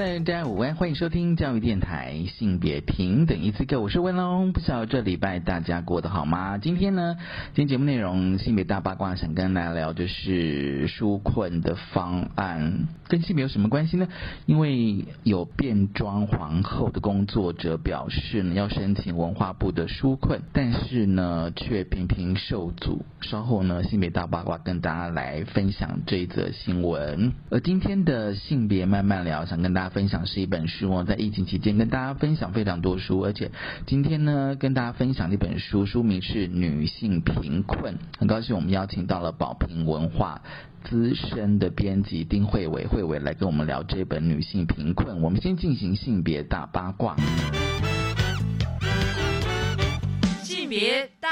Hello，大家午安，欢迎收听教育电台性别平等一次课，我是温龙。不知道这礼拜大家过得好吗？今天呢，今天节目内容性别大八卦，想跟大家聊就是纾困的方案，跟性别有什么关系呢？因为有变装皇后的工作者表示呢，要申请文化部的纾困，但是呢，却频频受阻。稍后呢，性别大八卦跟大家来分享这则新闻。而今天的性别慢慢聊，想跟大大分享是一本书哦，在疫情期间跟大家分享非常多书，而且今天呢跟大家分享这本书，书名是《女性贫困》。很高兴我们邀请到了宝瓶文化资深的编辑丁慧伟，慧伟来跟我们聊这本《女性贫困》。我们先进行性别大八卦。性别大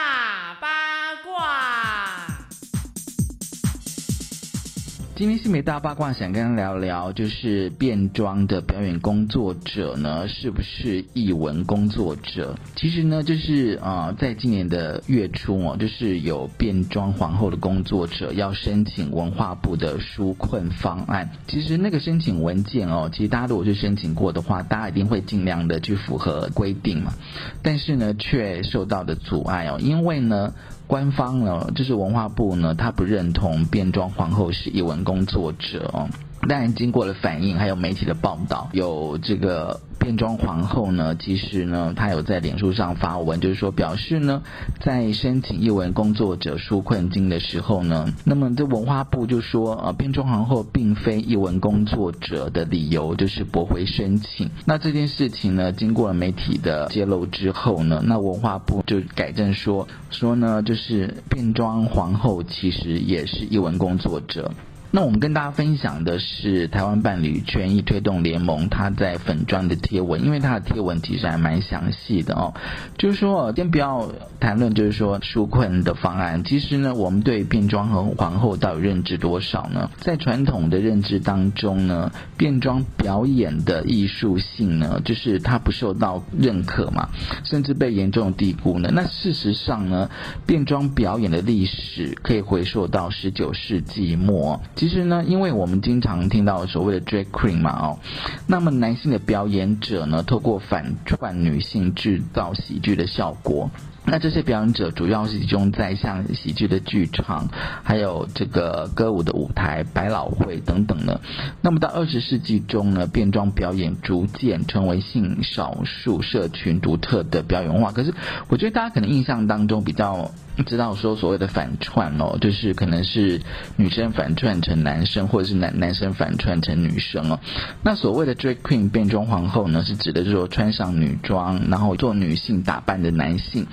今天性别大八卦想跟大家聊聊，就是变装的表演工作者呢，是不是艺文工作者？其实呢，就是啊，在今年的月初哦，就是有变装皇后的工作者要申请文化部的纾困方案。其实那个申请文件哦，其实大家如果是申请过的话，大家一定会尽量的去符合规定嘛。但是呢，却受到的阻碍哦，因为呢。官方呢，就是文化部呢，他不认同变装皇后是译文工作者。但，经过了反应，还有媒体的报道，有这个。变装皇后呢，其实呢，她有在脸书上发文，就是说表示呢，在申请译文工作者纾困金的时候呢，那么这文化部就说，呃，变装皇后并非译文工作者的理由就是驳回申请。那这件事情呢，经过了媒体的揭露之后呢，那文化部就改正说，说呢，就是变装皇后其实也是译文工作者。那我们跟大家分享的是台湾伴侣权益推动联盟他在粉砖的贴文，因为他的贴文其实还蛮详细的哦。就是说，先不要谈论就是说纾困的方案，其实呢，我们对变装和皇后到底认知多少呢？在传统的认知当中呢，变装表演的艺术性呢，就是它不受到认可嘛，甚至被严重低估呢。那事实上呢，变装表演的历史可以回溯到十九世纪末。其实呢，因为我们经常听到所谓的 drag queen 嘛，哦，那么男性的表演者呢，透过反串女性制造喜剧的效果。那这些表演者主要是集中在像喜剧的剧场，还有这个歌舞的舞台、百老汇等等呢。那么到二十世纪中呢，变装表演逐渐成为性少数社群独特的表演文化。可是，我觉得大家可能印象当中比较。知道说所谓的反串哦，就是可能是女生反串成男生，或者是男男生反串成女生哦。那所谓的 drag queen 变装皇后呢，是指的就是说穿上女装，然后做女性打扮的男性。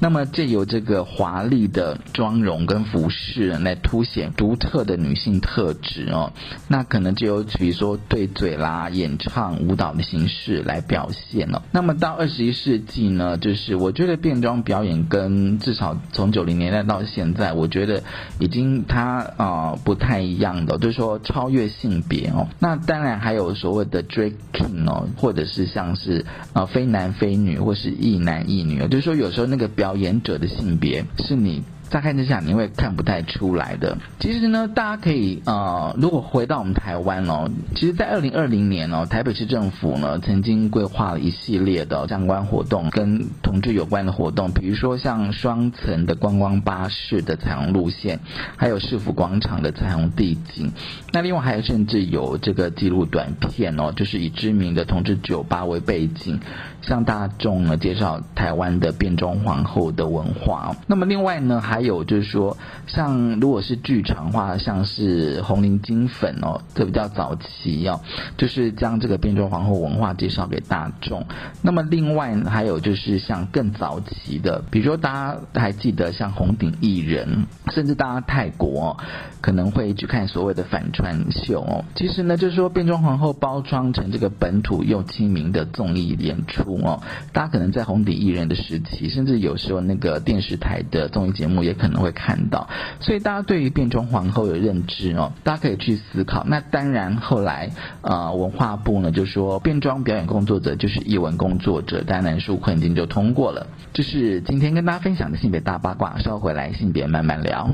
那么借由这个华丽的妆容跟服饰来凸显独特的女性特质哦。那可能就有比如说对嘴啦、演唱、舞蹈的形式来表现哦。那么到二十一世纪呢，就是我觉得变装表演跟至少从九零年代到现在，我觉得已经它啊不太一样的，就是说超越性别哦。那当然还有所谓的 drag king 哦，或者是像是啊非男非女，或是一男一女，就是说有时候那个表演者的性别是你。乍看之下，你会看不太出来的。其实呢，大家可以呃，如果回到我们台湾哦，其实，在二零二零年哦，台北市政府呢曾经规划了一系列的相关活动，跟同志有关的活动，比如说像双层的观光巴士的彩虹路线，还有市府广场的彩虹地景。那另外还有甚至有这个记录短片哦，就是以知名的同志酒吧为背景，向大众呢介绍台湾的变装皇后的文化。那么另外呢还。有就是说，像如果是剧场话，像是红绫金粉哦，这比较早期哦，就是将这个变装皇后文化介绍给大众。那么另外还有就是像更早期的，比如说大家还记得像红顶艺人，甚至大家泰国哦、可能会去看所谓的反串串秀哦。其实呢，就是说变装皇后包装成这个本土又亲民的综艺演出哦，大家可能在红底艺人的时期，甚至有时候那个电视台的综艺节目也可能会看到，所以大家对于变装皇后有认知哦，大家可以去思考。那当然后来呃文化部呢就说变装表演工作者就是艺文工作者，单男数困境就通过了。这是今天跟大家分享的性别大八卦，稍后回来性别慢慢聊。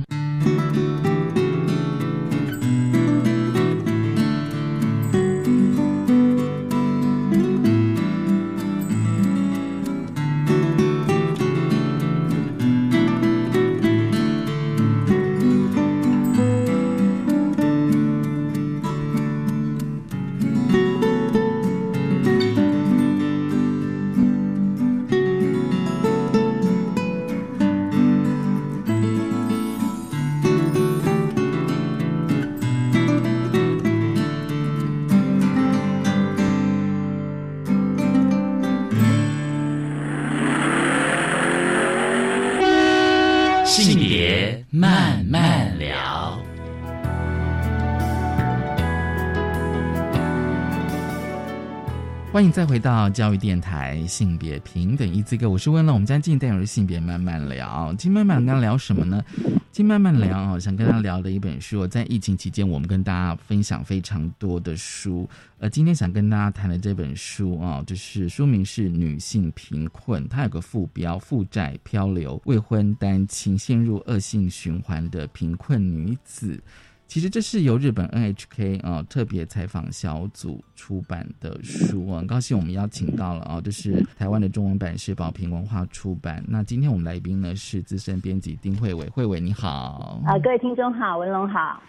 再回到教育电台性别平等一字歌，我是问了。我们将进带入性别慢慢聊。今天慢慢跟聊什么呢？今慢慢聊啊，想跟大家聊的一本书，在疫情期间，我们跟大家分享非常多的书。呃，今天想跟大家谈的这本书啊，就是书名是《女性贫困》，它有个副标：负债、漂流、未婚单亲、陷入恶性循环的贫困女子。其实这是由日本 NHK 啊特别采访小组出版的书啊，很高兴我们邀请到了啊，这是台湾的中文版是宝瓶文化出版。那今天我们来宾呢是资深编辑丁慧伟，慧伟你好。啊，各位听众好，文龙好。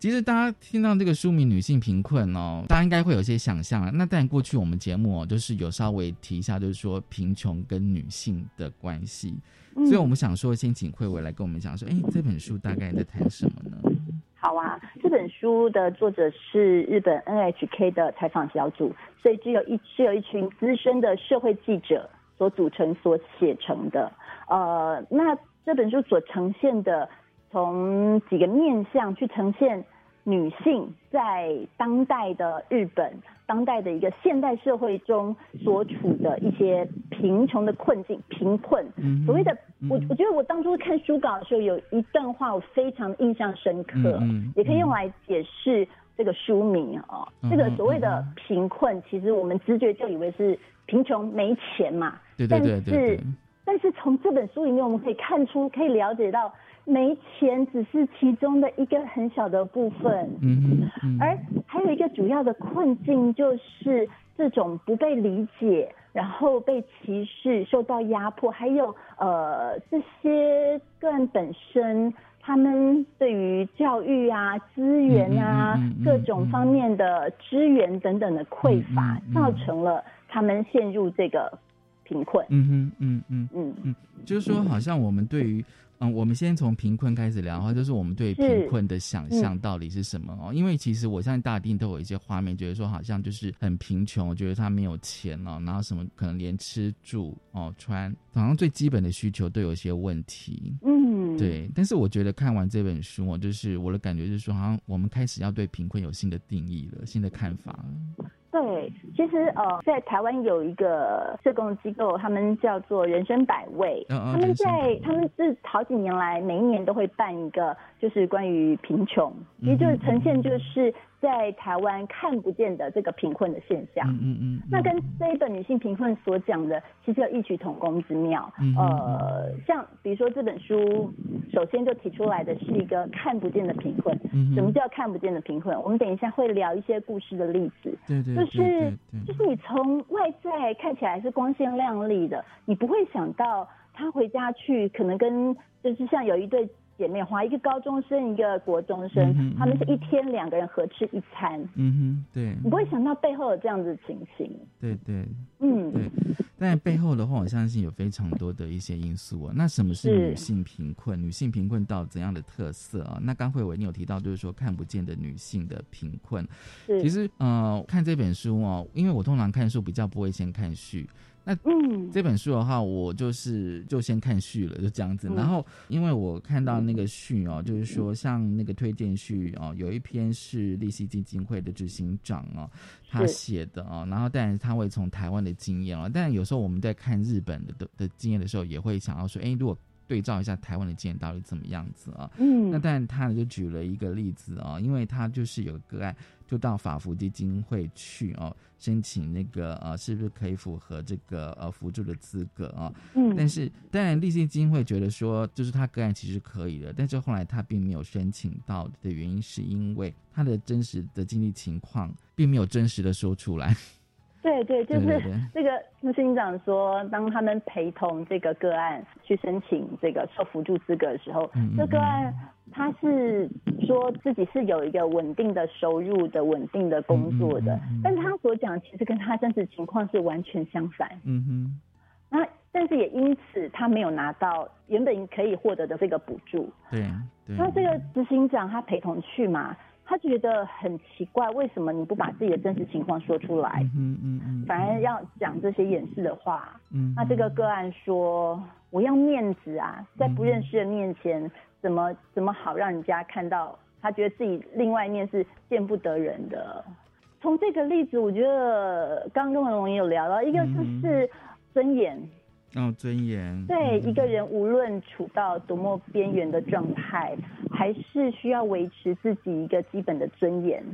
其实大家听到这个书名“女性贫困”哦，大家应该会有些想象啊。那但过去我们节目哦，就是有稍微提一下，就是说贫穷跟女性的关系。所以我们想说，先请慧伟来跟我们讲说，哎，这本书大概在谈什么呢？好啊，这本书的作者是日本 NHK 的采访小组，所以只有一是有一群资深的社会记者所组成、所写成的。呃，那这本书所呈现的，从几个面向去呈现女性在当代的日本、当代的一个现代社会中所处的一些贫穷的困境、贫困。所谓的，我我觉得我当初看书稿的时候，有一段话我非常印象深刻，也可以用来解释这个书名哦。这个所谓的贫困，其实我们直觉就以为是贫穷没钱嘛。对对对对。但是从这本书里面，我们可以看出，可以了解到，没钱只是其中的一个很小的部分。嗯嗯。而还有一个主要的困境，就是这种不被理解，然后被歧视、受到压迫，还有呃这些个人本身，他们对于教育啊、资源啊各种方面的资源等等的匮乏，造成了他们陷入这个。贫困，嗯哼，嗯嗯嗯嗯，就是说，好像我们对于，嗯，我们先从贫困开始聊的话，就是我们对贫困的想象到底是什么哦？因为其实我相信大家都有一些画面，觉得说好像就是很贫穷，觉得他没有钱哦，然后什么可能连吃住哦穿，好像最基本的需求都有一些问题，嗯，对。但是我觉得看完这本书哦，就是我的感觉就是说，好像我们开始要对贫困有新的定义了，新的看法。对，其实呃，在台湾有一个社工机构，他们叫做人生百味。他们在他们是好几年来，每一年都会办一个，就是关于贫穷，也就是呈现就是在台湾看不见的这个贫困的现象。嗯嗯。那跟这一本女性贫困所讲的，其实有异曲同工之妙。呃，像比如说这本书，首先就提出来的是一个看不见的贫困。什么叫看不见的贫困？我们等一下会聊一些故事的例子。对对。就是就是你从外在看起来是光鲜亮丽的，你不会想到他回家去可能跟就是像有一对姐妹花，一个高中生，一个国中生，他们是一天两个人合吃一餐。嗯哼，对。你不会想到背后有这样子情形。对对，嗯，对。但背后的话，我相信有非常多的一些因素啊。那什么是是女性贫困？女性贫困到怎样的特色啊？那刚慧伟你有提到，就是说看不见的女性的贫困。其实呃，看这本书哦，因为我通常看书比较不会先看序。嗯，这本书的话，我就是就先看序了，就这样子。嗯然后，因为我看到那个序哦，就是说像那个推荐序哦，有一篇是利息基金会的执行长哦，他写的哦。然后，当然他会从台湾的经验哦，但有时候我们在看日本的的的经验的时候，也会想要说，哎，如果对照一下台湾的经验到底怎么样子啊？嗯那但他呢就举了一个例子啊、因为他就是有个案，就到法福基金会去哦，申请那个呃，是不是可以符合这个呃辅助的资格啊、嗯但是当然，立信基金会觉得说，就是他个案其实可以的，但是后来他并没有申请到的原因，是因为他的真实的经济情况并没有真实的说出来。对对，就是那个执行长说，当他们陪同这个个案去申请这个受辅助资格的时候，嗯嗯这个案他是说自己是有一个稳定的收入的、稳定的工作的，但他所讲其实跟他真实情况是完全相反。嗯哼，那但是也因此他没有拿到原本可以获得的这个补助。对对。那这个执行长他陪同去嘛，他觉得很奇怪，为什么你不把自己的真实情况说出来嗯，嗯嗯，反而要讲这些掩饰的话？嗯，那这个个案说，我要面子啊，在不认识的面前，怎么怎么好让人家看到他觉得自己另外一面是见不得人的？从这个例子，我觉得刚刚跟文龙也有聊到，一个嗯就是尊严，哦尊严，对嗯一个人无论处到多么边缘的状态，还是需要维持自己一个基本的尊严。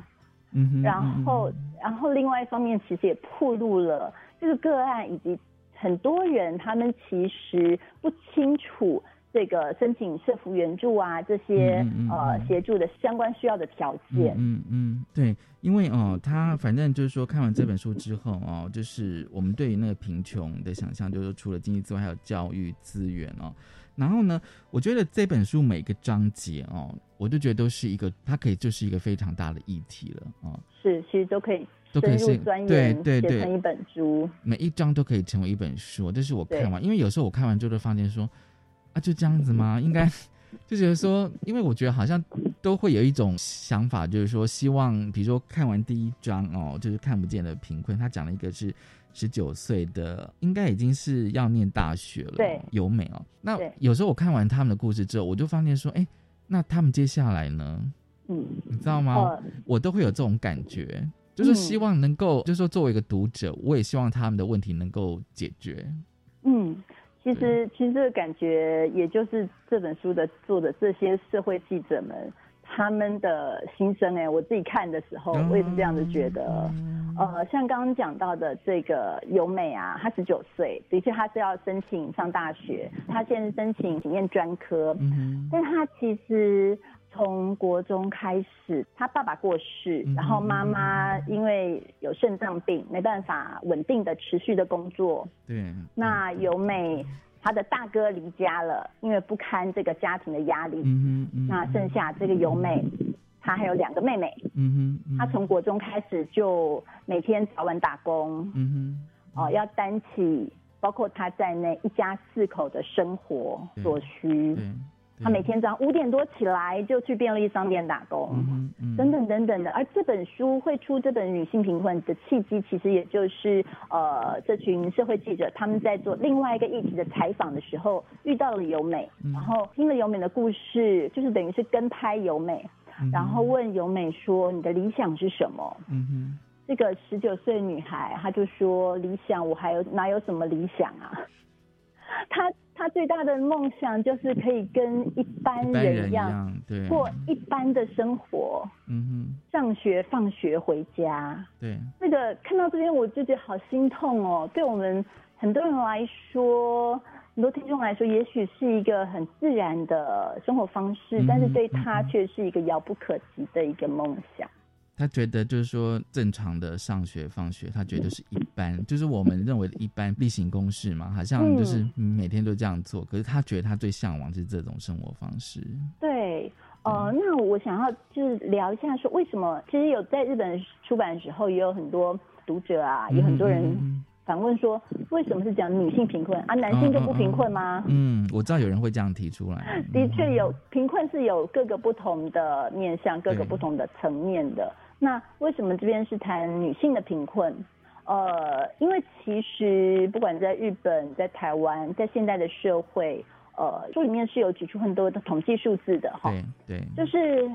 嗯哼，然嗯后，然后另外一方面，其实也暴露了这个个案以及很多人，他们其实不清楚这个申请社福援助啊这些呃协助的相关需要的条件。嗯嗯，对，因为哦，他反正就是说，看完这本书之后哦，就是我们对于那个贫穷的想象，就是说除了经济之外，还有教育资源哦。然后呢，我觉得这本书每个章节哦，我就觉得都是一个，它可以就是一个非常大的议题了哦，是，其实都可以都可以是深入钻对，对对写成一本书。每一章都可以成为一本书。这是我看完，因为有时候我看完之后就发现说，啊，就这样子吗？应该 就觉得说，因为我觉得好像都会有一种想法，就是说希望，比如说看完第一章哦，就是看不见的贫困，他讲了一个是十九岁的，应该已经是要念大学了，对由美哦。那有时候我看完他们的故事之后，我就发现说，哎，那他们接下来呢？嗯，你知道吗？呃，我都会有这种感觉，就是希望能够，就是说作为一个读者，我也希望他们的问题能够解决。嗯，其实其实这个感觉，也就是这本书的作者这些社会记者们他们的心声。哎，我自己看的时候，我也是这样子觉得。呃，像刚刚讲到的这个由美啊，她十九岁，的确她是要申请上大学，她现在申请念专科，嗯，但她其实从国中开始，他爸爸过世，嗯然后妈妈因为有肾脏病，没办法稳定的持续的工作，对，那由美他的大哥离家了，因为不堪这个家庭的压力，嗯哼，嗯那剩下这个由美，她还有两个妹妹，嗯哼，她从国中开始就每天早晚打工，嗯哦，要担起包括她在内一家四口的生活所需哼，。对，她每天早上五点多起来就去便利商店打工。嗯，嗯，等等等等的，而这本书会出这本女性贫困的契机，其实也就是呃，这群社会记者他们在做另外一个议题的采访的时候，遇到了由美，嗯。然后听了由美的故事，就是等于是跟拍由美，嗯然后问由美说：“你的理想是什么？”嗯哼，这个十九岁的女孩，她就说：“理想，我还有哪有什么理想啊？她她最大的梦想就是可以跟一般人人一样对，过一般的生活，嗯上学、放学、回家。对，那个看到这边，我就觉得好心痛哦。对我们很多人来说，很多听众来说，也许是一个很自然的生活方式，嗯但是对他却是一个遥不可及的一个梦想。他觉得就是说正常的上学放学，他觉得是一般，就是我们认为的一般例行公事嘛，好像就是嗯每天都这样做。可是他觉得他最向往是这种生活方式。对，呃，那我想要就是聊一下，说为什么其实有在日本出版的时候，也有很多读者啊，有很多人嗯反问说，为什么是讲女性贫困啊？男性就不贫困吗？嗯，我知道有人会这样提出来。的确有贫困是有各个不同的面向、各个不同的层面的。那为什么这边是谈女性的贫困？呃，因为其实不管在日本、在台湾、在现代的社会，呃，书里面是有举出很多的统计数字的哈。对对。就是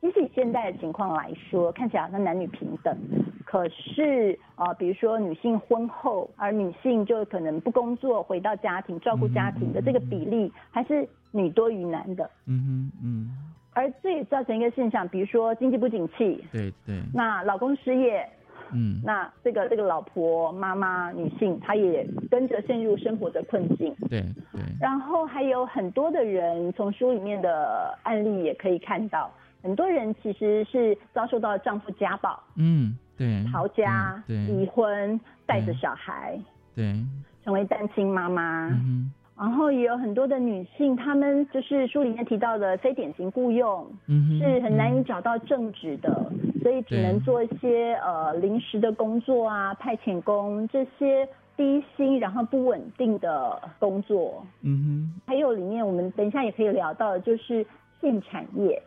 即使以现代的情况来说，看起来好像男女平等，可是啊，比如说女性婚后，而女性就可能不工作，回到家庭照顾家庭的这个比例，还是女多于男的。嗯哼嗯。而这也造成一个现象，比如说经济不景气。对对。那老公失业。嗯，那这个这个老婆妈妈女性，她也跟着陷入生活的困境。对对。然后还有很多的人，从书里面的案例也可以看到，很多人其实是遭受到丈夫家暴。嗯，对。逃家、对离婚、带着小孩。对。成为单亲妈妈。嗯。然后也有很多的女性，她们就是书里面提到的非典型雇佣，是很难以找到正职的，所以只能做一些呃临时的工作啊、派遣工这些低薪然后不稳定的工作。嗯哼。还有里面我们等一下也可以聊到的就是性产业，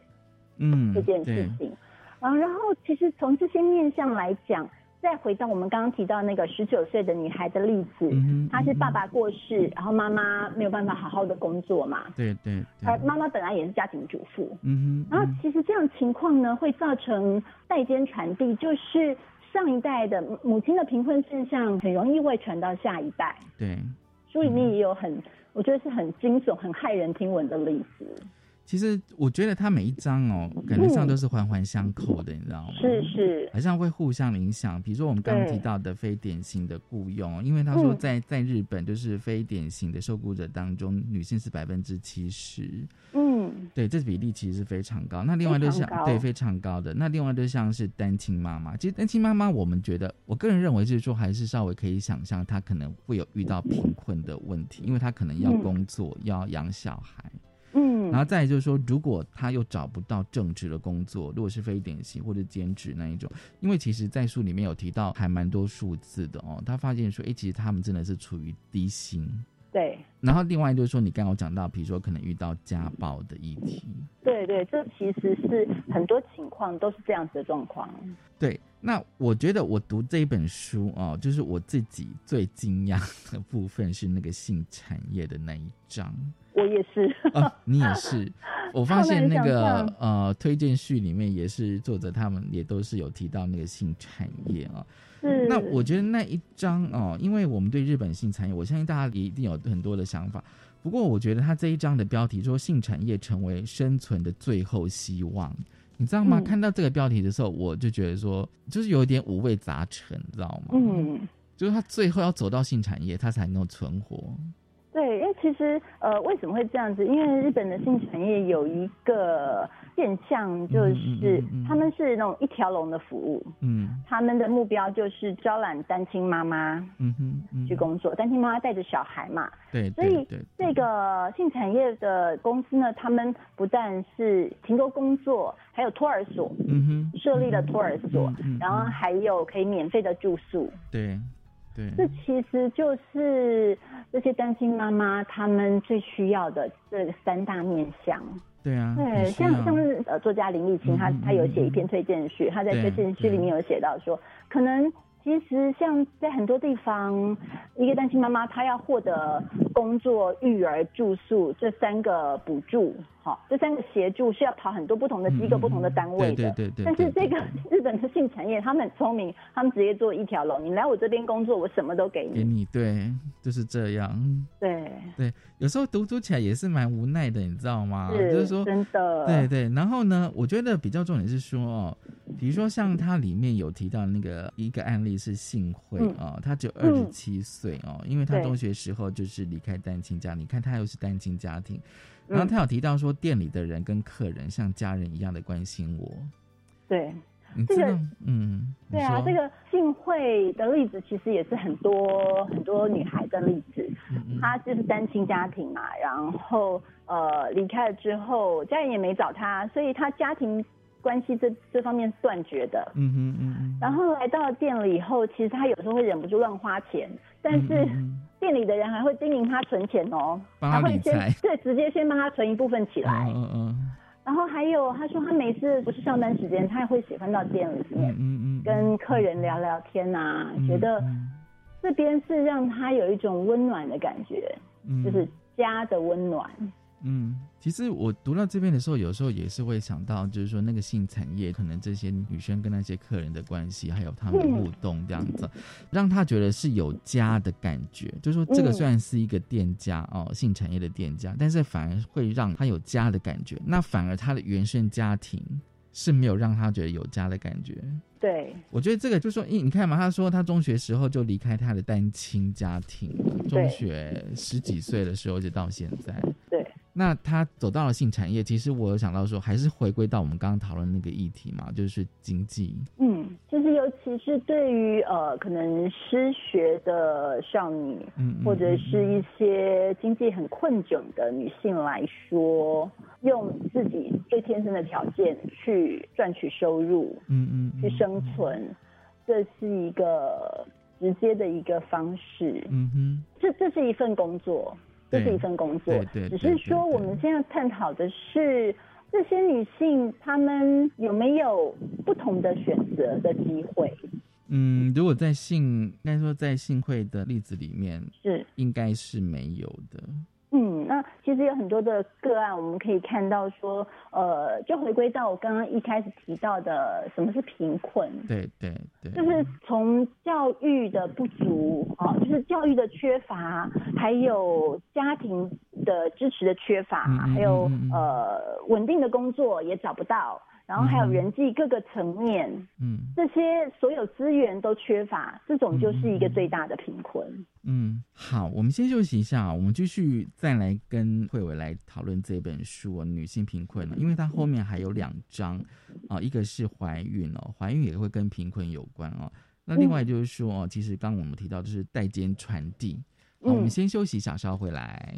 嗯，这件事情。啊，然后其实从这些面向来讲。再回到我们刚刚提到那个十九岁的女孩的例子，她是爸爸过世，然后妈妈没有办法好好的工作嘛？对对。而妈妈本来也是家庭主妇，嗯哼。然后其实这样情况呢，会造成代间传递，就是上一代的母亲的贫困现象很容易会传到下一代。对。书里面也有很，我觉得是很惊悚、很骇人听闻的例子。其实我觉得他每一章哦，感觉上都是环环相扣的，你知道吗？是是，好像会互相影响。比如说我们刚刚提到的非典型的雇佣，因为他说在在日本就是非典型的受雇者当中，女性是百分之七十。嗯，对，这比例其实是非常高。那另外就像对非常高的，那另外就像是单亲妈妈。其实单亲妈妈，我们觉得，我个人认为就是说，还是稍微可以想象，她可能会有遇到贫困的问题，因为她可能要工作，要养小孩。嗯，然后再就是说，如果他又找不到正职的工作，如果是非典型或者兼职那一种，因为其实，在书里面有提到还蛮多数字的哦。他发现说，哎，其实他们真的是处于低薪。对。然后另外就是说，你刚刚讲到，比如说可能遇到家暴的议题。对对，这其实是很多情况都是这样子的状况。对，那我觉得我读这一本书哦，就是我自己最惊讶的部分是那个性产业的那一章。我也是，你也是。我发现那个呃推荐序里面也是作者他们也都是有提到那个性产业啊。是。那我觉得那一章哦，因为我们对日本性产业，我相信大家也一定有很多的想法。不过我觉得他这一章的标题说性产业成为生存的最后希望，你知道吗？看到这个标题的时候，我就觉得说就是有一点五味杂陈，你知道吗？嗯。就是他最后要走到性产业，他才能够存活。对，因为其实呃，为什么会这样子？因为日本的性产业有一个现象，就是他们是那种一条龙的服务，嗯，他们的目标就是招揽单亲妈妈，嗯哼，去工作，单亲妈妈带着小孩嘛，对，所以这个性产业的公司呢，他们不但是停工工作，还有托儿所，嗯哼，设立了托儿所，然后还有可以免费的住宿，对。对，这其实就是这些单亲妈妈他们最需要的这三大面向。对啊，对，像像呃作家林立清，他他有写一篇推荐序，他在推荐序里面有写到说，可能其实像在很多地方，一个单亲妈妈她要获得工作、育儿、住宿这三个补助。好，这三个协助是要跑很多不同的机构、不同的单位的。对对对但是这个 日本的性产业，他们很聪明，他们直接做一条龙。你来我这边工作，我什么都给你。给你，对，就是这样。对对，有时候读读起来也是蛮无奈的，你知道吗？就是说，真的。对对，然后呢，我觉得比较重点是说哦，比如说像它里面有提到那个一个案例是幸会啊，他只有二十七岁哦，因为他中学时候就是离开单亲家，你看他又是单亲家庭。然后他有提到说，店里的人跟客人像家人一样的关心我。对，这个嗯，对啊，这个幸会的例子其实也是很多很多女孩的例子。她就是单亲家庭嘛，然后呃离开了之后，家人也没找她，所以她家庭关系这这方面断绝的。嗯哼嗯嗯。然后来到了店里以后，其实他有时候会忍不住乱花钱，但是店里的人还会叮咛他存钱哦，帮他还会先对直接先帮他存一部分起来。嗯嗯然后还有他说他每次不是上班时间，他也会喜欢到店里面嗯嗯嗯，跟客人聊聊天呐、嗯觉得嗯这边是让他有一种温暖的感觉，嗯就是家的温暖。嗯，其实我读到这边的时候，有时候也是会想到，就是说那个性产业，可能这些女生跟那些客人的关系，还有他们的互动这样子，让他觉得是有家的感觉。就是说，这个嗯虽然是一个店家哦，性产业的店家，但是反而会让他有家的感觉。那反而他的原生家庭是没有让他觉得有家的感觉。对，我觉得这个就是说，因你看嘛，他说他中学时候就离开他的单亲家庭了，中学十几岁的时候就到现在。对，那他走到了性产业，其实我有想到说，还是回归到我们刚刚讨论那个议题嘛，就是经济。嗯，就是尤其是对于呃可能失学的少女，嗯，嗯或者是一些经济很困窘的女性来说，用自己最天生的条件去赚取收入，嗯嗯嗯去生存，这是一个直接的一个方式。嗯哼，这这是一份工作，这是一份工作对对，只是说我们现在探讨的是这些女性她们有没有不同的选择的机会？嗯，如果在性，应该说在性会的例子里面，是，应该是没有的。嗯，那其实有很多的个案，我们可以看到说，呃，就回归到我刚刚一开始提到的，什么是贫困？对对对，就是从教育的不足啊，就是教育的缺乏，还有家庭的支持的缺乏，还有呃稳定的工作也找不到，然后还有嗯人际各个层面，嗯这些所有资源都缺乏，这种就是一个最大的贫困。嗯，好，我们先休息一下啊，我们继续再来跟慧伟来讨论这本书哦，《女性贫困》呢，因为它后面还有两章啊，一个是怀孕哦，怀孕也会跟贫困有关哦。那另外就是说哦，其实刚刚我们提到就是代间传递。好，我们嗯先休息一下，稍后回来。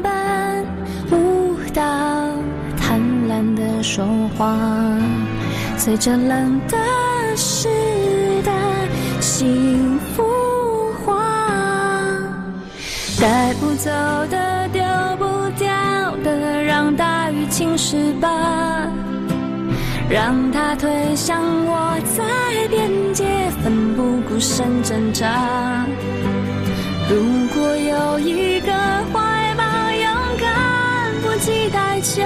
话，随着冷的时代幸福化，带不走的，丢不掉的，让大雨侵蚀吧。让它推向我，在边界奋不顾身挣扎。如果有一个怀抱，勇敢不计代价，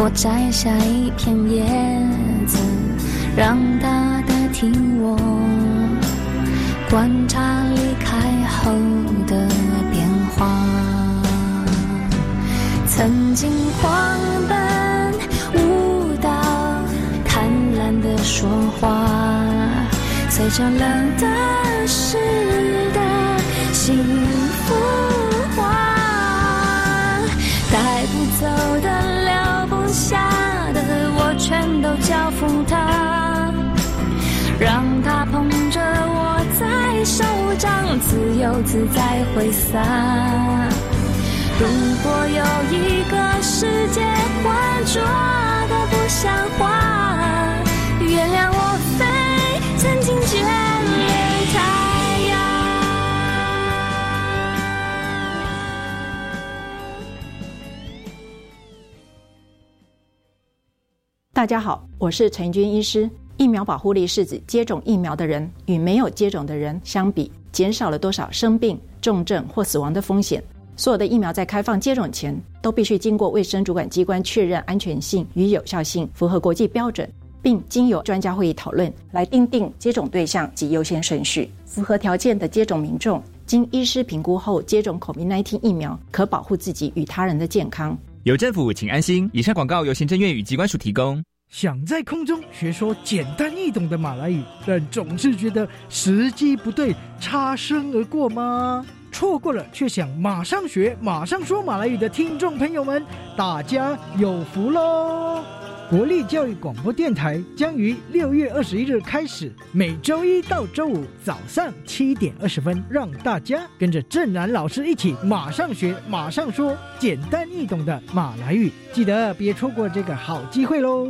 我摘下一片叶子，让它代替我，观察离开后的变化。曾经狂奔舞蹈，贪婪的说话，随着冷的时代幸福化，带不走的，自由自在挥洒。如果有一个世界浑浊的不像话，原谅我非曾经眷恋太阳。大家好，我是陈军医师。疫苗保护力是指接种疫苗的人与没有接种的人相比，减少了多少生病、重症或死亡的风险。所有的疫苗在开放接种前，都必须经过卫生主管机关确认安全性与有效性，符合国际标准，并经由专家会议讨论来定定接种对象及优先顺序。符合条件的接种民众，经医师评估后接种 COVID-19 疫苗，可保护自己与他人的健康。有政府，请安心。以上广告由行政院与机关署提供。想在空中学说简单易懂的马来语，但总是觉得时机不对，擦身而过吗？错过了却想马上学、马上说马来语的听众朋友们，大家有福喽！国立教育广播电台将于六月二十一日开始，每周一到周五早上七点二十分，让大家跟着郑然老师一起马上学、马上说简单易懂的马来语，记得别错过这个好机会喽！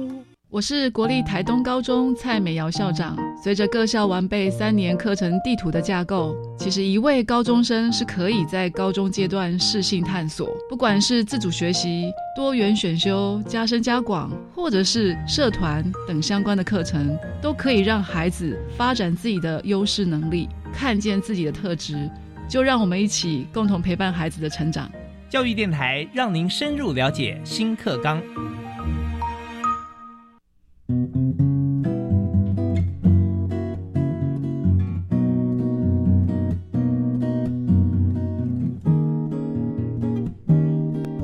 我是国立台东高中蔡美瑶校长。随着各校完备三年课程地图的架构，其实一位高中生是可以在高中阶段适性探索，不管是自主学习、多元选修、加深加广，或者是社团等相关的课程，都可以让孩子发展自己的优势能力，看见自己的特质。就让我们一起共同陪伴孩子的成长。教育电台让您深入了解新课纲。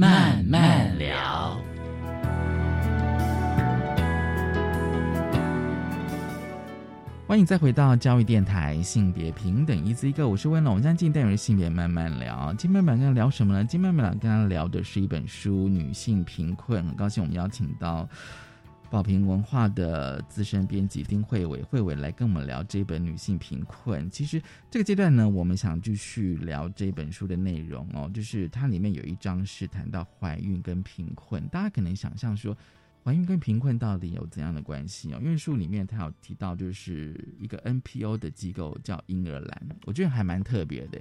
慢慢聊。欢迎再回到教育电台性别平等一字一个我是温龙。我们现在进单元性别慢慢聊。今天晚上聊什么呢？今天晚上跟他聊的是一本书《女性贫困》。很高兴我们邀请到宝瓶文化的资深编辑丁慧伟，慧伟来跟我们聊这本《女性贫困》。其实这个阶段呢，我们想继续聊这本书的内容哦，就是它里面有一章是谈到怀孕跟贫困，大家可能想象说。怀孕跟贫困到底有怎样的关系哦？因为书里面他有提到，就是一个 NPO 的机构叫婴儿蓝，我觉得还蛮特别的。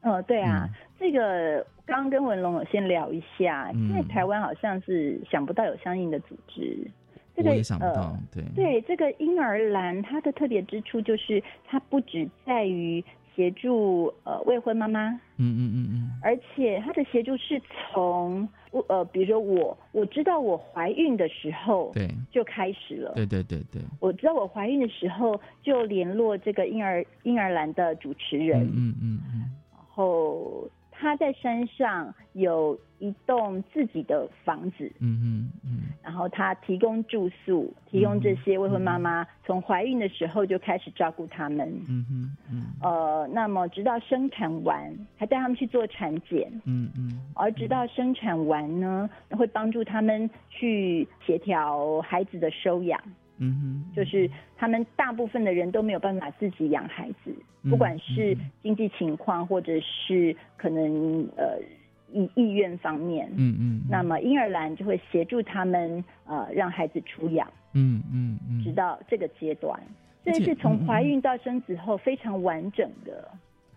呃，对啊，这个刚刚跟文龙有先聊一下，嗯在台湾好像是想不到有相应的组织。这个我也想不到呃，对。对，这个婴儿蓝它的特别之处就是它不只在于协助呃未婚妈妈，嗯嗯嗯嗯，而且它的协助是从呃，比如说我我知道我怀孕的时候，对，就开始了。对对对对，我知道我怀孕的时候就联络这个婴儿婴儿蓝的主持人，嗯嗯嗯嗯，然后他在山上有一栋自己的房子，嗯嗯嗯，然后他提供住宿，提供这些未婚妈妈从怀孕的时候就开始照顾他们，嗯哼嗯。呃，那么直到生产完，还带他们去做产检，嗯嗯。而直到生产完呢，会帮助他们去协调孩子的收养。嗯哼，就是他们大部分的人都没有办法自己养孩子，嗯不管是经济情况或者是可能呃意意愿方面，嗯嗯，那么婴儿栏就会协助他们呃让孩子出养，嗯嗯嗯，直到这个阶段，这是从怀孕到生子后非常完整的。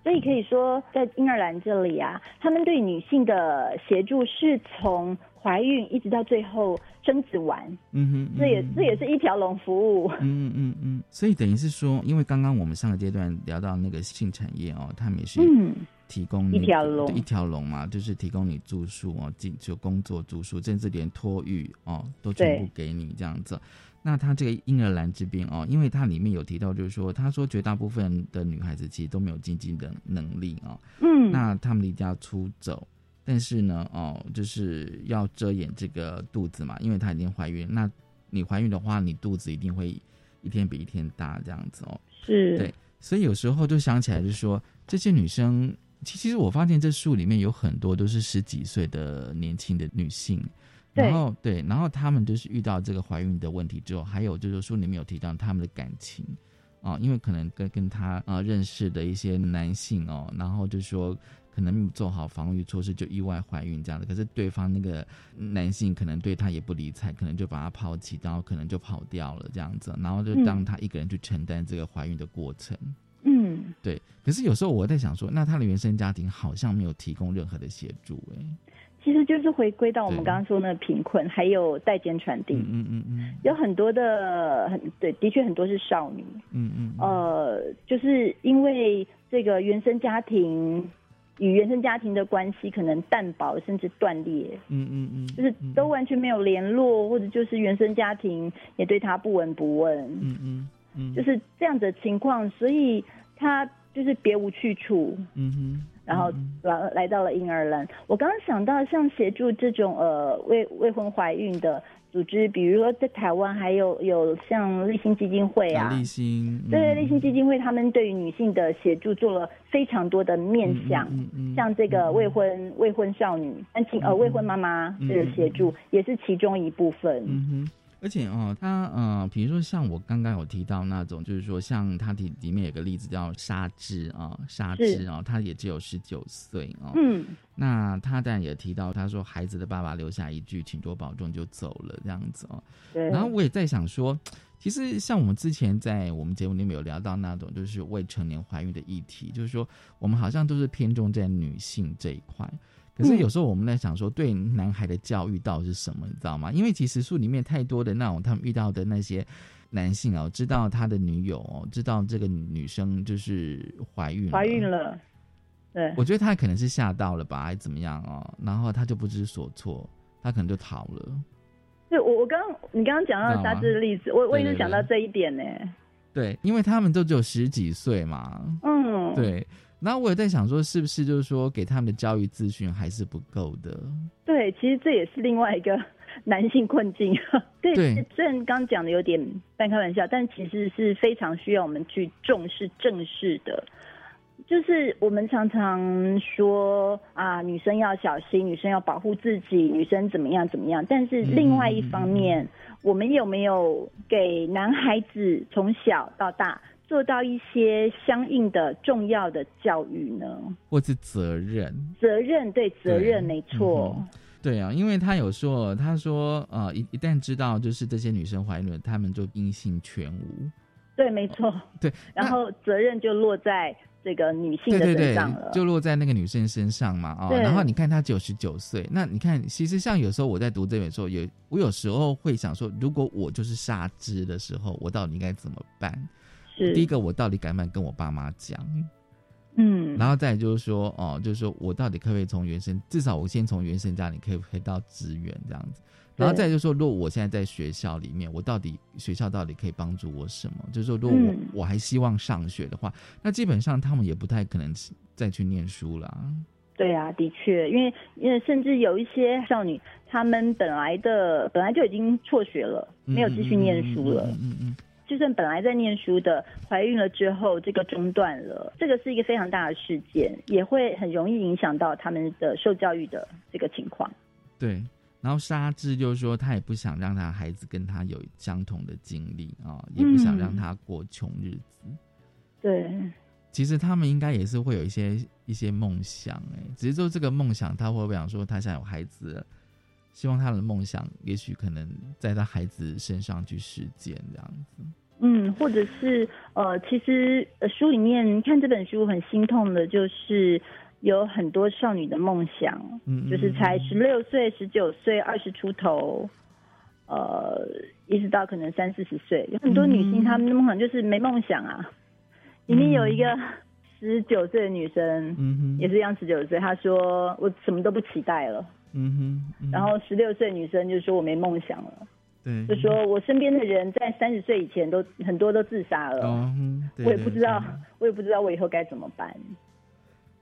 所以可以说，在婴儿栏这里啊，他们对女性的协助是从怀孕一直到最后生子完，嗯哼，这也嗯这也是一条龙服务。嗯嗯嗯，所以等于是说，因为刚刚我们上个阶段聊到那个性产业哦，他们也是嗯。提供一条龙。一条龙嘛，就是提供你住宿哦，进就工作住宿，甚至连托育哦都全部给你这样子。那他这个婴儿栏这边哦，因为它里面有提到，就是说，他说绝大部分的女孩子其实都没有经济的能力哦，嗯，那他们离家出走，但是呢，哦，就是要遮掩这个肚子嘛，因为她已经怀孕。那你怀孕的话，你肚子一定会一天比一天大这样子哦。是，对，所以有时候就想起来，就是说这些女生，其其实我发现这书里面有很多都是十几岁的年轻的女性。然后对，然后她们就是遇到这个怀孕的问题之后，还有就是书里面有提到她们的感情啊，因为可能跟跟他啊认识的一些男性哦，然后就说可能没有做好防御措施就意外怀孕这样的，可是对方那个男性可能对她也不理睬，可能就把她抛弃，然后可能就跑掉了这样子，然后就让她一个人去承担这个怀孕的过程。嗯，对。可是有时候我在想说，那她的原生家庭好像没有提供任何的协助，哎。其实就是回归到我们刚刚说那个贫困，还有代间传递。嗯嗯嗯，有很多的很对，的确很多是少女。嗯嗯。呃，就是因为这个原生家庭与原生家庭的关系可能淡薄甚至断裂。嗯嗯嗯。就是都完全没有联络，或者就是原生家庭也对他不闻不问。嗯嗯嗯。就是这样的情况，所以他就是别无去处。嗯哼。然后来来到了婴儿栏。我刚刚想到，像协助这种呃未未婚怀孕的组织，比如说在台湾还有有像立新基金会啊，立新对立新基金会，他们对于女性的协助做了非常多的面向，像这个未婚未婚少女、单亲呃未婚妈妈的协助，也是其中一部分。嗯哼。而且哦，他呃，比如说像我刚刚有提到那种，就是说像他里里面有个例子叫沙之啊，沙之啊，他也只有十九岁哦。嗯。那他当然也提到，他说孩子的爸爸留下一句“请多保重”就走了这样子哦。对。然后我也在想说，其实像我们之前在我们节目里面有聊到那种，就是未成年怀孕的议题，就是说我们好像都是偏重在女性这一块。可是有时候我们在想说，对男孩的教育到底是什么？你知道吗？因为其实书里面太多的那种他们遇到的那些男性哦，知道他的女友哦，知道这个女生就是怀孕怀孕了，对，我觉得他可能是吓到了吧，还是怎么样哦？然后他就不知所措，他可能就逃了。对，我我刚你刚刚讲到沙子的例子，我我也是想到这一点呢。对，因为他们都只有十几岁嘛，嗯，对。那我也在想说，是不是就是说给他们的教育资讯还是不够的？对，其实这也是另外一个 男性困境。对，虽然刚讲的有点半开玩笑，但其实是非常需要我们去重视正视的。就是我们常常说啊，女生要小心，女生要保护自己，女生怎么样怎么样。但是另外一方面，我们有没有给男孩子从小到大？做到一些相应的重要的教育呢，或是责任？责任对责任没错，对啊，因为他有说，他说呃，一一旦知道就是这些女生怀孕了，他们就音信全无。对，没错，对，然后责任就落在这个女性的身上了，就落在那个女生身上嘛啊。然后你看她九十九岁，那你看，其实像有时候我在读这本书，有我有时候会想说，如果我就是杀之的时候，我到底应该怎么办？第一个，我到底敢不敢跟我爸妈讲？嗯，然后再就是说，哦，就是说我到底可不可以从原生，至少我先从原生家里可以可以到资源这样子。然后再就是说，如果我现在在学校里面，我到底学校到底可以帮助我什么？就是说，如果我我还希望上学的话，那基本上他们也不太可能再去念书了。对啊，的确，因为因为甚至有一些少女，她们本来的本来就已经辍学了，没有继续念书了。嗯嗯。就算本来在念书的，怀孕了之后这个中断了，这个是一个非常大的事件，也会很容易影响到他们的受教育的这个情况。对，然后沙智就是说，他也不想让他孩子跟他有相同的经历啊，也不想让他过穷日子。对，其实他们应该也是会有一些一些梦想，哎，只是说这个梦想，他会不会想说他想有孩子？希望他的梦想，也许可能在他孩子身上去实践这样子。嗯，或者是呃，其实书里面看这本书很心痛的，就是有很多少女的梦想，嗯，就是才十六岁、十九岁、二十出头，呃，一直到可能三四十岁，有很多女性她们的梦想就是没梦想啊。里面有一个十九岁的女生，嗯哼，也是一样十九岁，她说我什么都不期待了。嗯哼，嗯然后十六岁女生就说我没梦想了，对，就说我身边的人在三十岁以前都很多都自杀了，哦，嗯对我也不知道，我也不知道我以后该怎么办。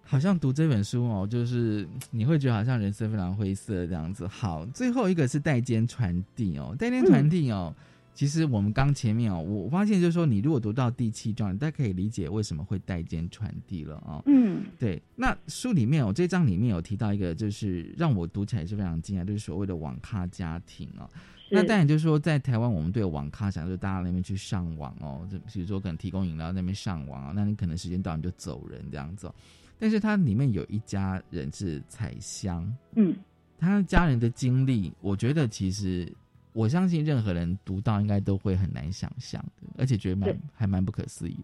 好像读这本书哦，就是你会觉得好像人生非常灰色这样子。好，最后一个是代间传递哦，代间传递哦。其实我们刚前面哦，我发现就是说，你如果读到第七章，你大家可以理解为什么会代间传递了哦。嗯，对。那书里面哦，这章里面有提到一个，就是让我读起来是非常惊讶，就是所谓的网咖家庭哦。那当然就是说，在台湾我们对网咖想就是大家那边去上网哦，就比如说可能提供饮料那边上网啊，那你可能时间到你就走人这样子、哦。但是它里面有一家人是彩香，嗯，他家人的经历，我觉得其实我相信任何人读到应该都会很难想象的，而且觉得蛮还蛮不可思议的。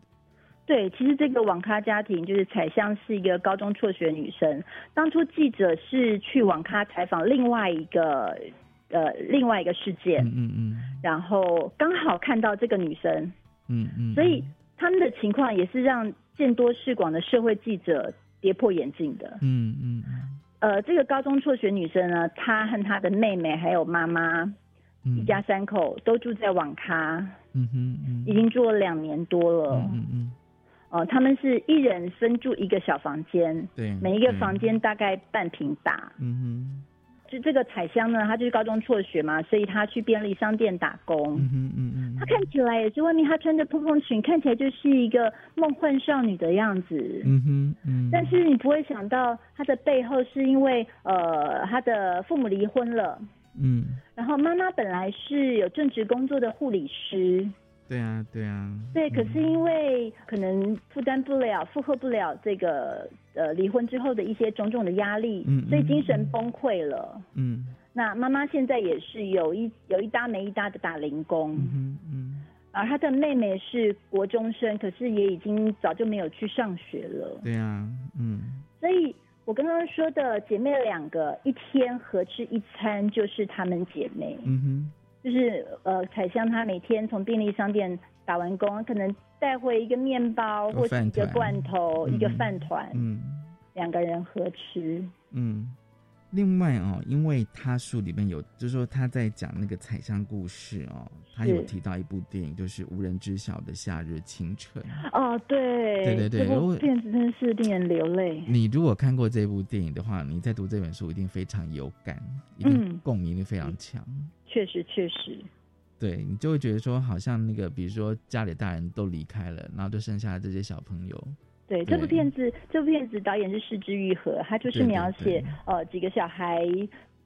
对，其实这个网咖家庭就是彩香是一个高中辍学女生。当初记者是去网咖采访另外一个呃另外一个事件，嗯嗯嗯然后刚好看到这个女生，嗯嗯，所以他们的情况也是让见多识广的社会记者跌破眼镜的。嗯嗯呃，这个高中辍学女生呢，她和她的妹妹还有妈妈，嗯一家三口都住在网咖，嗯哼嗯已经住了两年多了。嗯嗯呃，他们是一人分住一个小房间，对每一个房间大概半平大。嗯哼就这个彩香呢，她就是高中辍学嘛，所以她去便利商店打工。嗯哼嗯嗯她看起来也是外面她穿着蓬蓬裙，看起来就是一个梦幻少女的样子。嗯哼嗯，但是你不会想到，她的背后是因为呃，她的父母离婚了，嗯，然后妈妈本来是有正职工作的护理师，对啊对啊，对，可是因为可能负担不了、负荷不了这个呃离婚之后的一些种种的压力，嗯嗯所以精神崩溃了。嗯那妈妈现在也是有一有一搭没一搭的打零工，嗯嗯而她的妹妹是国中生，可是也已经早就没有去上学了。对啊嗯所以我刚刚说的姐妹两个一天合吃一餐，就是她们姐妹。嗯哼就是呃，彩香她每天从便利商店打完工，可能带回一个面包或者一个罐头、嗯一个饭团，嗯两个人合吃。嗯。另外哦，因为他书里面有，就是说他在讲那个彩香故事哦，他有提到一部电影，就是无人知晓的夏日清晨。哦，对，对对对这部如果片子真的是令人流泪。你如果看过这部电影的话，你在读这本书一定非常有感，一定嗯共鸣力非常强。确实，确实，对你就会觉得说，好像那个，比如说家里大人都离开了，然后就剩下这些小朋友。对这部片子，这部片子导演是失之愈合，他就是描写呃几个小孩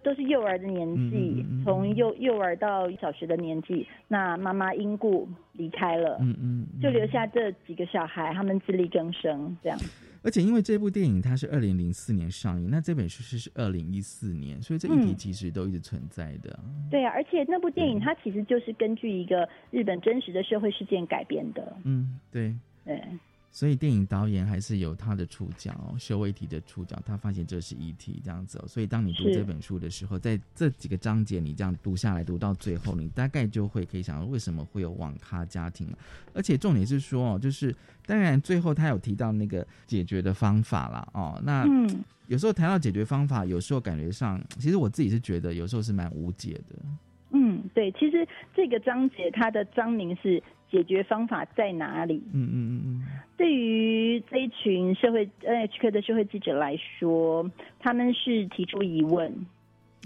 都是幼儿的年纪，嗯嗯嗯嗯从幼幼儿到小学的年纪，那妈妈因故离开了，嗯嗯，就留下这几个小孩，他们自力更生这样。而且因为这部电影它是二零零四年上映，那这本书是是二零一四年，所以这议题嗯其实都一直存在的。对啊，而且那部电影它其实就是根据一个日本真实的社会事件改编的。嗯，对。对，所以电影导演还是有他的触角、哦，修为题的触角，他发现这是议题这样子、哦，所以当你读这本书的时候，在这几个章节你这样读下来，读到最后，你大概就会可以想到为什么会有网咖家庭了。而且重点是说哦，就是当然最后他有提到那个解决的方法啦，哦，那嗯，有时候谈到解决方法，有时候感觉上，其实我自己是觉得有时候是蛮无解的。嗯，对，其实这个章节它的章名是解决方法在哪里？嗯嗯嗯嗯，对于这一群社会 NHK 的社会记者来说，他们是提出疑问，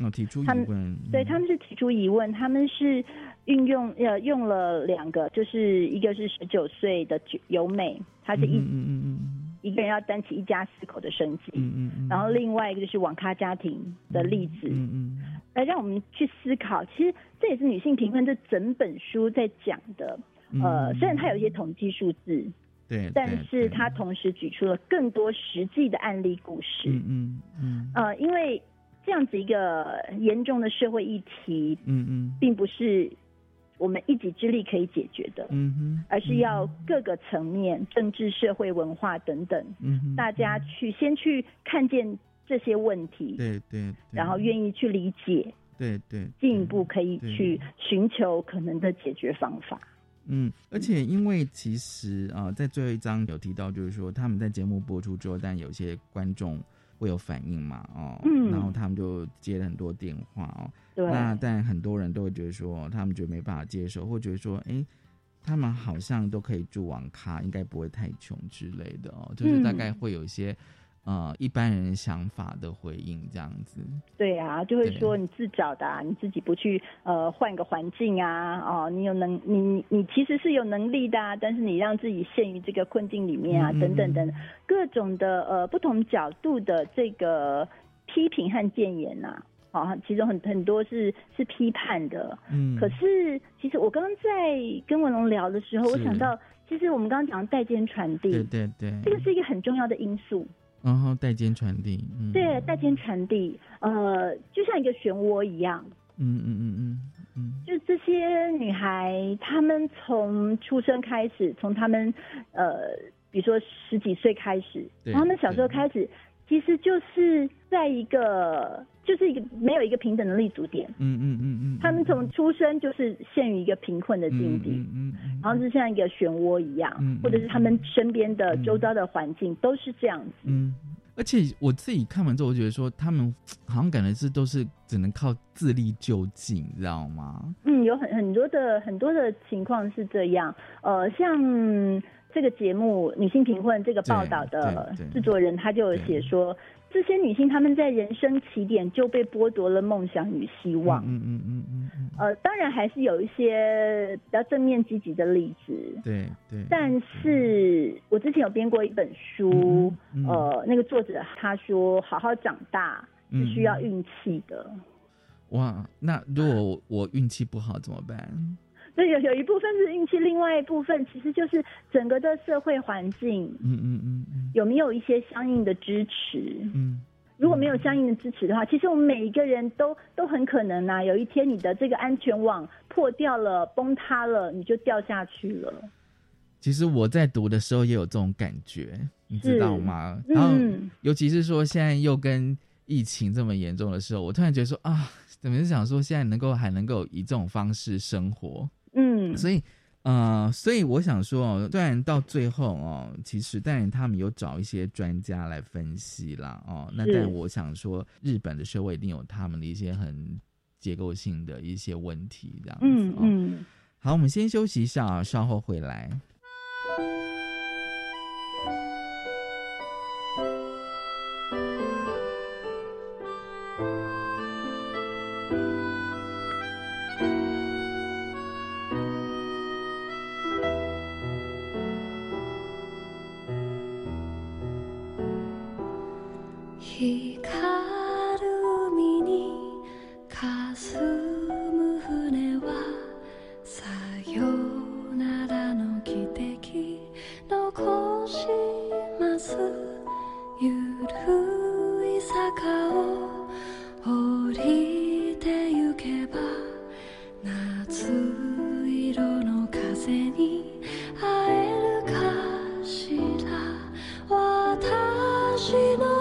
哦，提出疑他们问，对，他们是提出疑问，他们是运用呃用了两个，就是一个是十九岁的由美，她是一、嗯嗯嗯一个人要担起一家四口的生计，嗯嗯嗯，然后另外一个就是网咖家庭的例子，嗯嗯来让我们去思考，其实这也是女性贫困这整本书在讲的。嗯。呃，虽然它有一些统计数字，对，但是它同时举出了更多实际的案例故事。嗯嗯嗯。呃，因为这样子一个严重的社会议题，嗯嗯。并不是我们一己之力可以解决的，嗯哼，而是要各个层面，政治、社会、文化等等，嗯哼，大家去先去看见这些问题，对对，对。然后愿意去理解，对对，进一步可以去寻求可能的解决方法。嗯，而且因为其实啊、在最后一章有提到，就是说他们在节目播出之后，但有些观众会有反应嘛，哦，嗯。然后他们就接了很多电话哦，对。那但很多人都会觉得说，他们觉得没办法接受，或觉得说，哎，他们好像都可以住网咖，应该不会太穷之类的哦，就是大嗯概会有一些、呃一般人想法的回应这样子。对啊，就会对说你自找的、啊，你自己不去呃换个环境啊，哦，你有能你你你其实是有能力的、啊，但是你让自己陷于这个困境里面啊，嗯嗯等等等，各种的呃不同角度的这个批评和谏言呐、啊，啊，其中很很多是是批判的，嗯可是其实我刚刚在跟文龙聊的时候，我想到，其实我们刚刚讲的代间传递，对对对，这个是一个很重要的因素。然后代间传递，嗯，对，代间传递，呃，就像一个漩涡一样，嗯嗯嗯嗯嗯，就这些女孩，她们从出生开始，从她们呃，比如说十几岁开始，对从她们小时候开始，其实就是在一个，就是一个没有一个平等的立足点。嗯嗯嗯嗯，他们从出生就是陷于一个贫困的境地，嗯嗯然后就像一个漩涡一样，嗯或者是他们身边的周遭的环境都是这样子。嗯，而且我自己看完之后，我觉得说他们好像感觉是都是只能靠自力救济，你知道吗？嗯，有很很多的很多的情况是这样，呃，像这个节目《女性贫困》这个报道的制作人，他就有写说，这些女性她们在人生起点就被剥夺了梦想与希望。嗯嗯嗯嗯嗯，呃，当然还是有一些比较正面积极的例子，对对，但是我之前有编过一本书，嗯嗯呃，那个作者他说，好好长大是嗯需要运气的。哇，那如果我我运气不好怎么办？对，有有一部分是运气，另外一部分其实就是整个的社会环境嗯嗯嗯嗯有没有一些相应的支持。嗯，如果没有相应的支持的话，其实我们每一个人都都很可能啊，有一天你的这个安全网破掉了、崩塌了，你就掉下去了。其实我在读的时候也有这种感觉，你知道吗？然后嗯尤其是说现在又跟疫情这么严重的时候，我突然觉得说啊，怎么是想说现在能够还能够以这种方式生活？嗯，所以，呃，所以我想说哦，虽然到最后哦，其实当然他们有找一些专家来分析啦，哦，那但我想说，日本的社会一定有他们的一些很结构性的一些问题，这样子、嗯哦。嗯，好，我们先休息一下啊，稍后回来。私の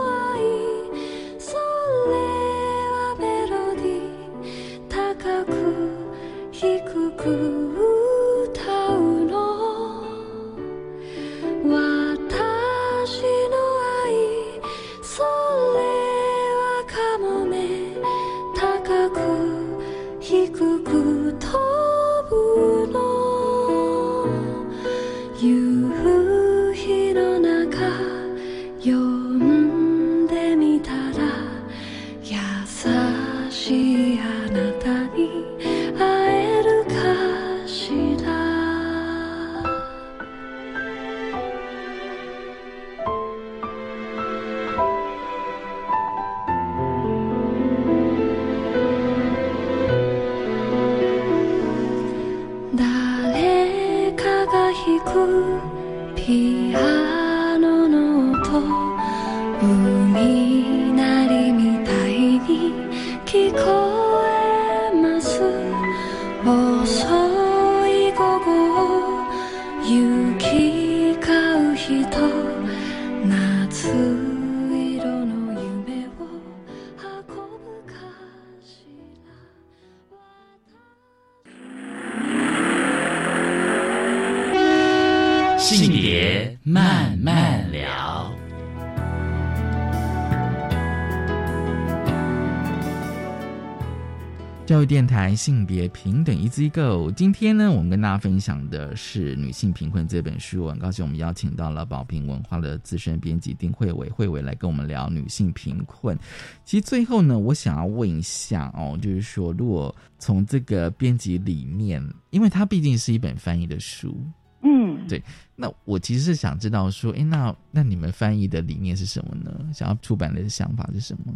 教育电台性别平等 Easy Go，今天呢，我们跟大家分享的是《女性贫困》这本书。很高兴我们邀请到了宝平文化的资深编辑丁慧伟，慧伟来跟我们聊女性贫困。其实最后呢，我想要问一下哦，就是说，如果从这个编辑理念，因为它毕竟是一本翻译的书，嗯，对，那我其实是想知道说，哎，那那你们翻译的理念是什么呢？想要出版的想法是什么？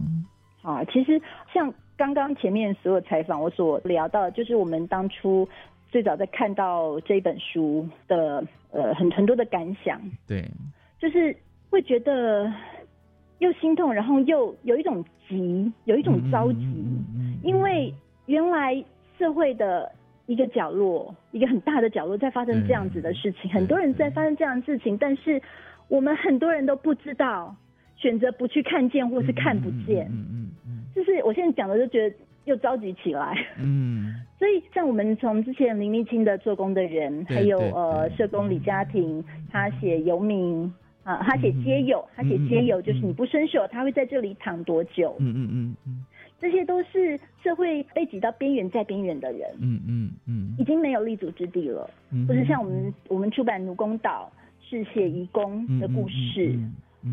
啊，其实像。刚刚前面所有采访，我所聊到，就是我们当初最早在看到这本书的呃很很多的感想，对，就是会觉得又心痛，然后又有一种急，有一种着急，因为原来社会的一个角落，一个很大的角落在发生这样子的事情，很多人在发生这样的事情，但是我们很多人都不知道，选择不去看见或是看不见，嗯嗯嗯。就是我现在讲的，就觉得又着急起来。嗯，所以像我们从之前林立清的做工的人，还有呃社工李家庭，他写游民啊，他写街友，他写街友就是你不伸手，他会在这里躺多久？嗯嗯嗯嗯，这些都是社会被挤到边缘再边缘的人。嗯嗯嗯，已经没有立足之地了。或者像我们我们出版《奴工岛》，是写移工的故事。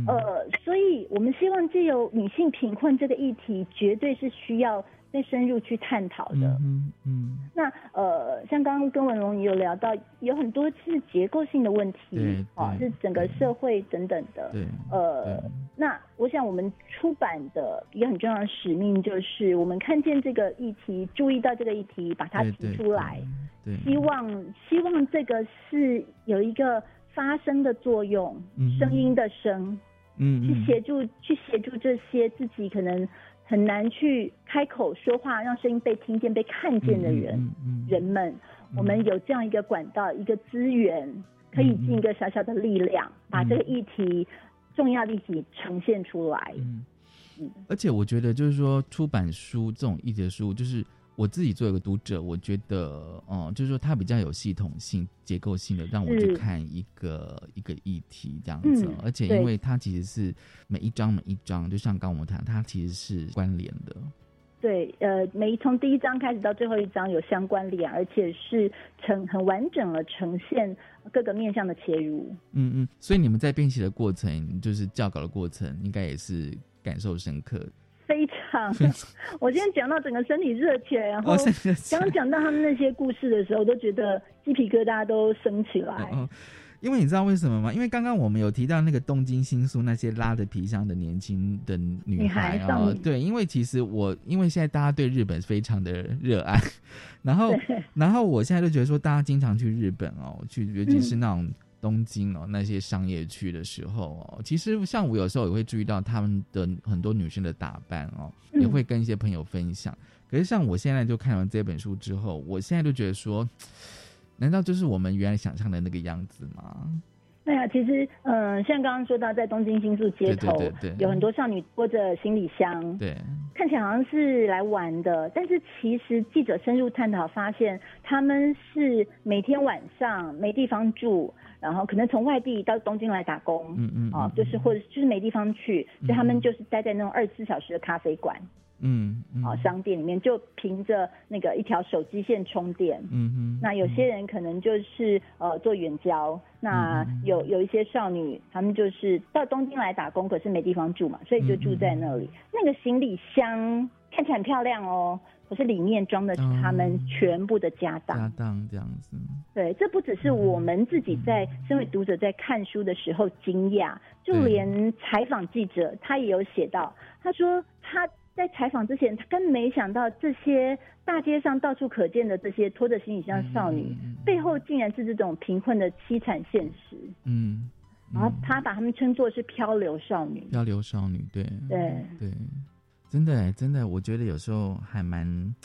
呃，所以我们希望借由女性贫困这个议题，绝对是需要再深入去探讨的。嗯嗯。那呃，像刚刚跟文龙也有聊到，有很多是结构性的问题，啊，是整个社会等等的。对。呃，那我想我们出版的一个很重要的使命，就是我们看见这个议题，注意到这个议题，把它提出来。对。希望希望这个是有一个。发声的作用，声音的声，嗯，去协助去协助这些自己可能很难去开口说话，让声音被听见、被看见的人，人们，我们有这样一个管道、一个资源，可以尽一个小小的力量，把这个议题重要议题呈现出来。嗯，而且我觉得就是说，出版书这种议题的书，就是。我自己作为一个读者，我觉得，嗯，就是说它比较有系统性、结构性的，让我去看一个一个议题这样子。而且，因为它其实是每一章每一章，就像刚我们谈，它其实是关联的。对，呃，每从第一章开始到最后一章有相关联，而且是呈很完整的呈现各个面向的切入。嗯嗯，所以你们在编辑的过程，就是教稿的过程，应该也是感受深刻。非常，我今天讲到整个身体热起来，然后刚讲到他们那些故事的时候，都觉得鸡皮疙瘩都升起来。因为你知道为什么吗？因为刚刚我们有提到那个东京新宿那些拉着皮箱的年轻的女孩啊，对，因为其实我因为现在大家对日本非常的热爱，然后然后我现在就觉得说，大家经常去日本哦，去尤其是那种。东京哦，那些商业区的时候哦，其实像我有时候也会注意到他们的很多女生的打扮哦，也会跟一些朋友分享。可是像我现在就看完这本书之后，我现在就觉得说，难道就是我们原来想象的那个样子吗？对啊，其实嗯，像刚刚说到，在东京新宿街头，有很多少女拖着行李箱，对，看起来好像是来玩的，但是其实记者深入探讨发现，他们是每天晚上没地方住。然后可能从外地到东京来打工，嗯嗯，啊，就是或者就是没地方去，所以他们就是待在那种二十四小时的咖啡馆，嗯，啊，商店里面就凭着那个一条手机线充电，嗯嗯，那有些人可能就是呃做远郊，那有有一些少女，他们就是到东京来打工，可是没地方住嘛，所以就住在那里。那个行李箱看起来很漂亮哦。可是里面装的是他们全部的家当，家当这样子。对，这不只是我们自己在身为读者在看书的时候惊讶，就连采访记者他也有写到，他说他在采访之前，他根本没想到这些大街上到处可见的这些拖着行李箱少女，背后竟然是这种贫困的凄惨现实。嗯，然后他把他们称作是漂流少女。漂流少女，对，对，对。真的，真的，我觉得有时候还蛮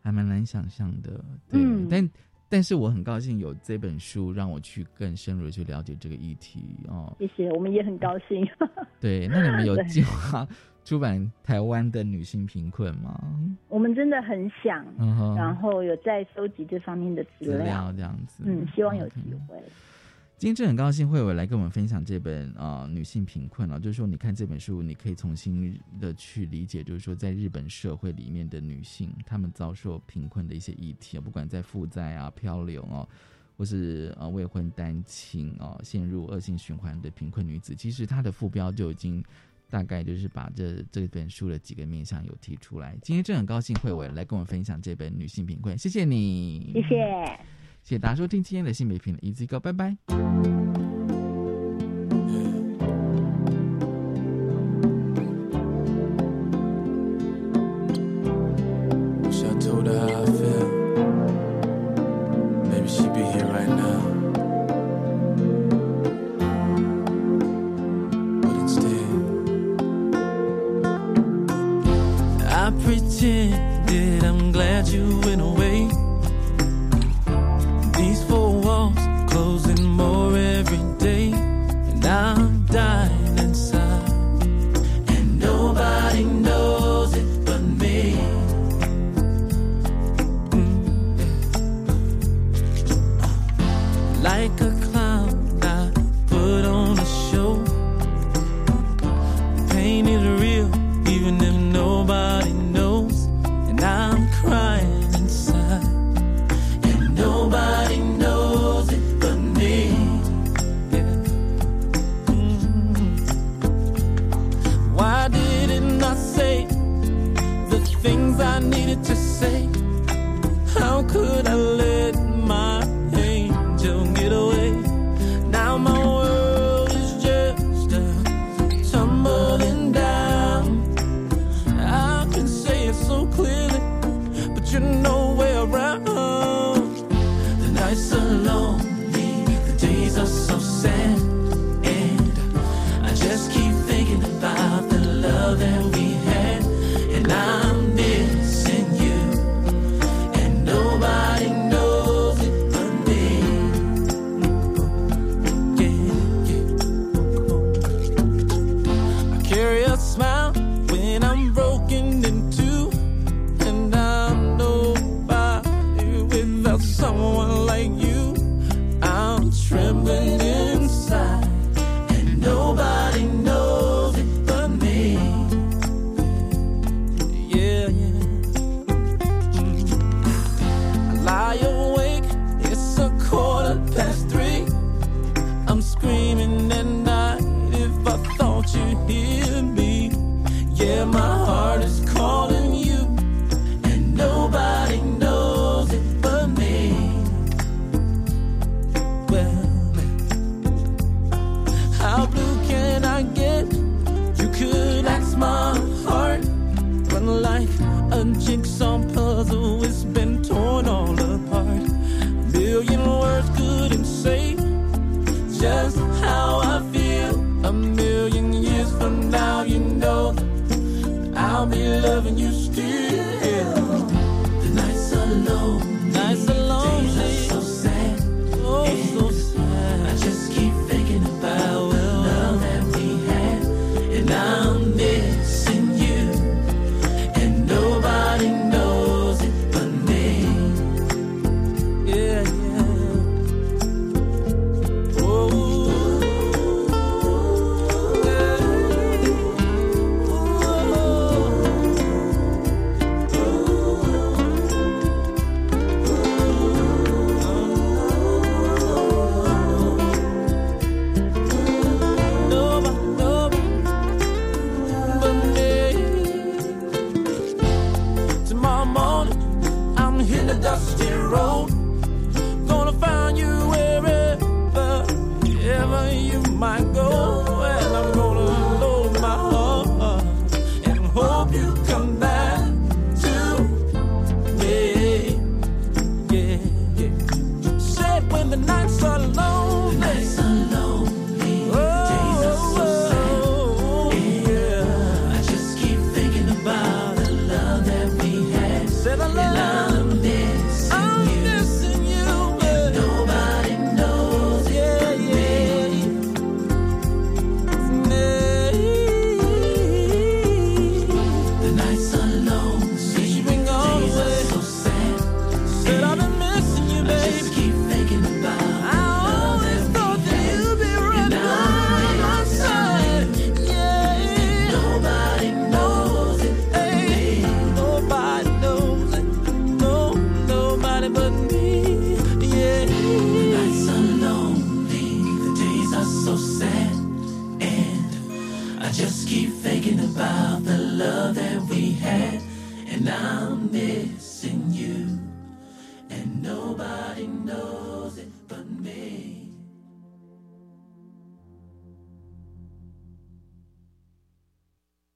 还蛮难想象的。嗯，但但是我很高兴有这本书，让我去更深入的去了解这个议题哦。谢谢，我们也很高兴。对，那你们有计划出版台湾的女性贫困吗？我们真的很想，然后有在收集这方面的资料，这样子。嗯，希望有机会。今天真很高兴慧伟来跟我们分享这本啊女性贫困啊就是说你看这本书你可以重新的去理解就是说在日本社会里面的女性她们遭受贫困的一些议题啊不管在负债啊漂流啊或是呃未婚单亲啊陷入恶性循环的贫困女子其实她的副标就已经大概就是把这这本书的几个面向有提出来。今天真很高兴慧伟来跟我们分享这本女性贫困谢谢你。谢谢。谢谢大家收听今天的新美评论，一字一个，拜拜。